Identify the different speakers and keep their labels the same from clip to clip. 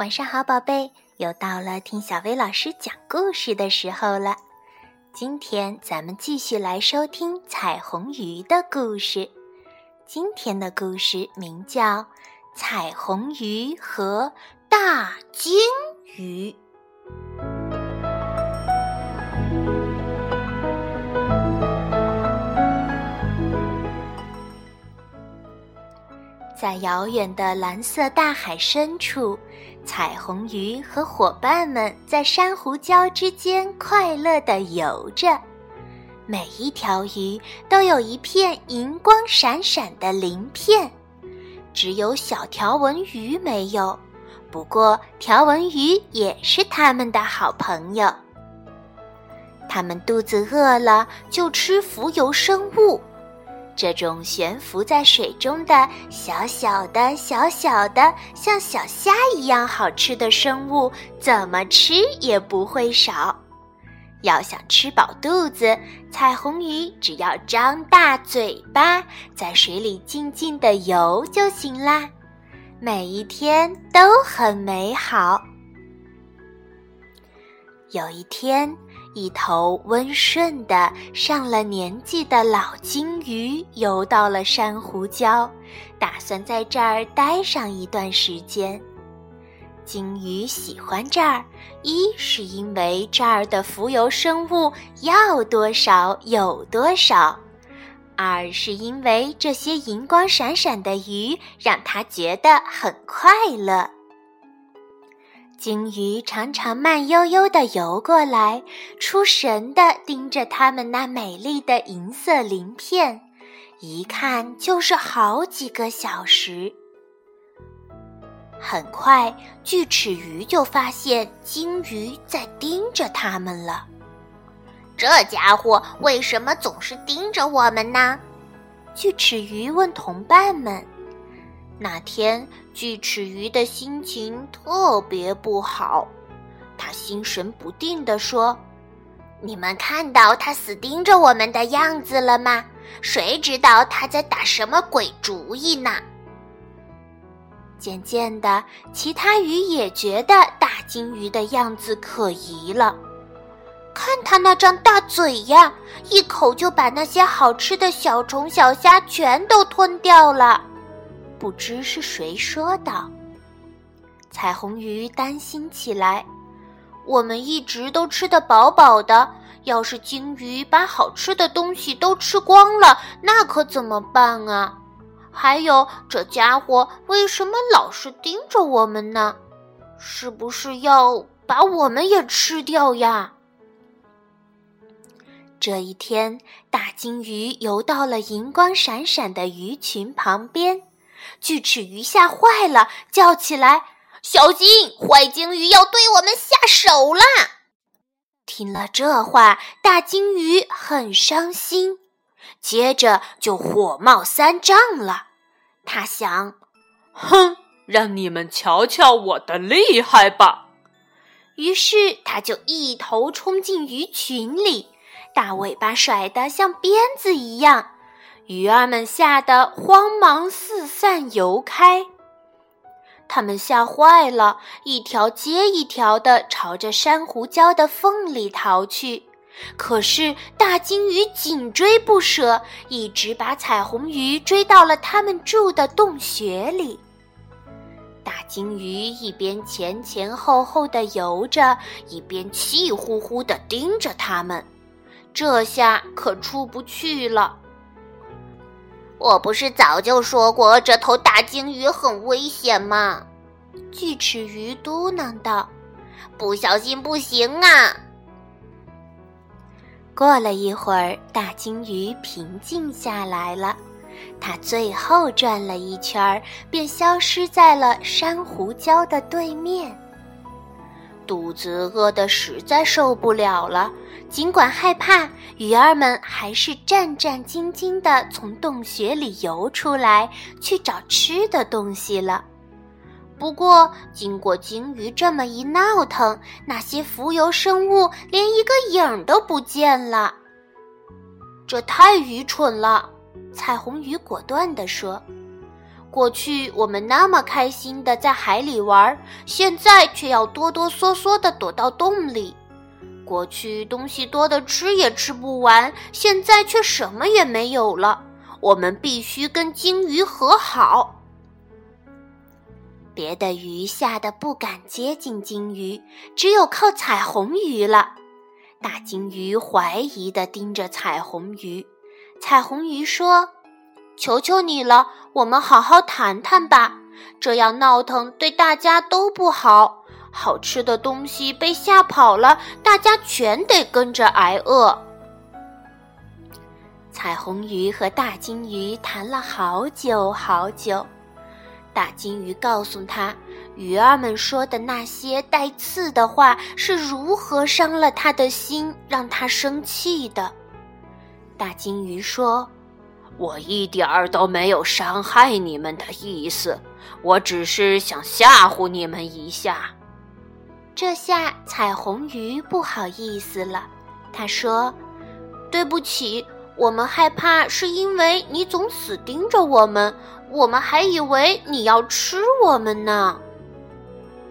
Speaker 1: 晚上好，宝贝，又到了听小薇老师讲故事的时候了。今天咱们继续来收听彩虹鱼的故事。今天的故事名叫《彩虹鱼和大鲸鱼》。在遥远的蓝色大海深处，彩虹鱼和伙伴们在珊瑚礁之间快乐地游着。每一条鱼都有一片银光闪闪的鳞片，只有小条纹鱼没有。不过，条纹鱼也是它们的好朋友。它们肚子饿了就吃浮游生物。这种悬浮在水中的小小的、小小的，像小虾一样好吃的生物，怎么吃也不会少。要想吃饱肚子，彩虹鱼只要张大嘴巴，在水里静静的游就行啦。每一天都很美好。有一天。一头温顺的、上了年纪的老鲸鱼游到了珊瑚礁，打算在这儿待上一段时间。鲸鱼喜欢这儿，一是因为这儿的浮游生物要多少有多少，二是因为这些银光闪闪的鱼让它觉得很快乐。鲸鱼常常慢悠悠地游过来，出神地盯着它们那美丽的银色鳞片，一看就是好几个小时。很快，锯齿鱼就发现鲸鱼在盯着它们了。
Speaker 2: 这家伙为什么总是盯着我们呢？
Speaker 1: 锯齿鱼问同伴们。那天，锯齿鱼的心情特别不好，他心神不定地说：“
Speaker 2: 你们看到他死盯着我们的样子了吗？谁知道他在打什么鬼主意呢？”
Speaker 1: 渐渐的，其他鱼也觉得大鲸鱼的样子可疑了。看他那张大嘴呀，一口就把那些好吃的小虫小虾全都吞掉了。不知是谁说的，彩虹鱼担心起来。我们一直都吃得饱饱的，要是鲸鱼把好吃的东西都吃光了，那可怎么办啊？还有，这家伙为什么老是盯着我们呢？是不是要把我们也吃掉呀？这一天，大鲸鱼游到了银光闪闪的鱼群旁边。锯齿鱼吓坏了，叫起来：“
Speaker 2: 小心，坏鲸鱼要对我们下手啦！”
Speaker 1: 听了这话，大鲸鱼很伤心，接着就火冒三丈了。他想：“
Speaker 3: 哼，让你们瞧瞧我的厉害吧！”
Speaker 1: 于是他就一头冲进鱼群里，大尾巴甩得像鞭子一样。鱼儿们吓得慌忙四散游开，它们吓坏了，一条接一条的朝着珊瑚礁的缝里逃去。可是大鲸鱼紧追不舍，一直把彩虹鱼追到了它们住的洞穴里。大鲸鱼一边前前后后的游着，一边气呼呼的盯着它们，这下可出不去了。
Speaker 2: 我不是早就说过这头大鲸鱼很危险吗？
Speaker 1: 锯齿鱼嘟囔道：“
Speaker 2: 不小心不行啊！”
Speaker 1: 过了一会儿，大鲸鱼平静下来了。它最后转了一圈，便消失在了珊瑚礁的对面。肚子饿得实在受不了了，尽管害怕，鱼儿们还是战战兢兢地从洞穴里游出来，去找吃的东西了。不过，经过鲸鱼这么一闹腾，那些浮游生物连一个影都不见了。这太愚蠢了，彩虹鱼果断地说：“
Speaker 2: 过去我们那么开心的在海里玩，现在却要哆哆嗦嗦的躲到洞里。过去东西多的吃也吃不完，现在却什么也没有了。我们必须跟鲸鱼和好。
Speaker 1: 别的鱼吓得不敢接近鲸鱼，只有靠彩虹鱼了。大鲸鱼怀疑地盯着彩虹鱼。彩虹鱼说：“
Speaker 2: 求求你了，我们好好谈谈吧。这样闹腾对大家都不好。好吃的东西被吓跑了，大家全得跟着挨饿。”
Speaker 1: 彩虹鱼和大鲸鱼谈了好久好久。大鲸鱼告诉他，鱼儿们说的那些带刺的话是如何伤了他的心，让他生气的。大鲸鱼说：“
Speaker 3: 我一点儿都没有伤害你们的意思，我只是想吓唬你们一下。”
Speaker 1: 这下彩虹鱼不好意思了，他说：“
Speaker 2: 对不起。”我们害怕是因为你总死盯着我们，我们还以为你要吃我们呢。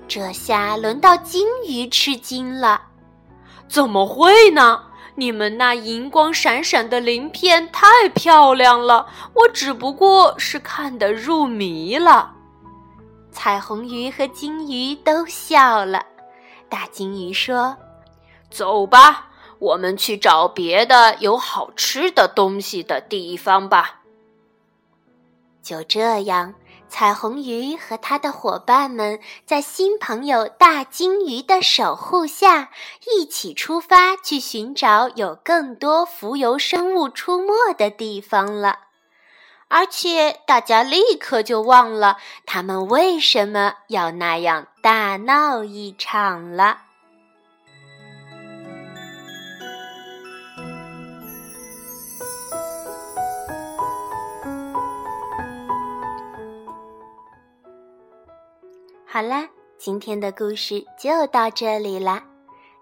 Speaker 1: 这下轮到金鱼吃惊了，
Speaker 3: 怎么会呢？你们那银光闪闪的鳞片太漂亮了，我只不过是看得入迷了。
Speaker 1: 彩虹鱼和金鱼都笑了。大金鱼说：“
Speaker 3: 走吧。”我们去找别的有好吃的东西的地方吧。
Speaker 1: 就这样，彩虹鱼和他的伙伴们在新朋友大金鱼的守护下，一起出发去寻找有更多浮游生物出没的地方了。而且，大家立刻就忘了他们为什么要那样大闹一场了。好啦，今天的故事就到这里啦。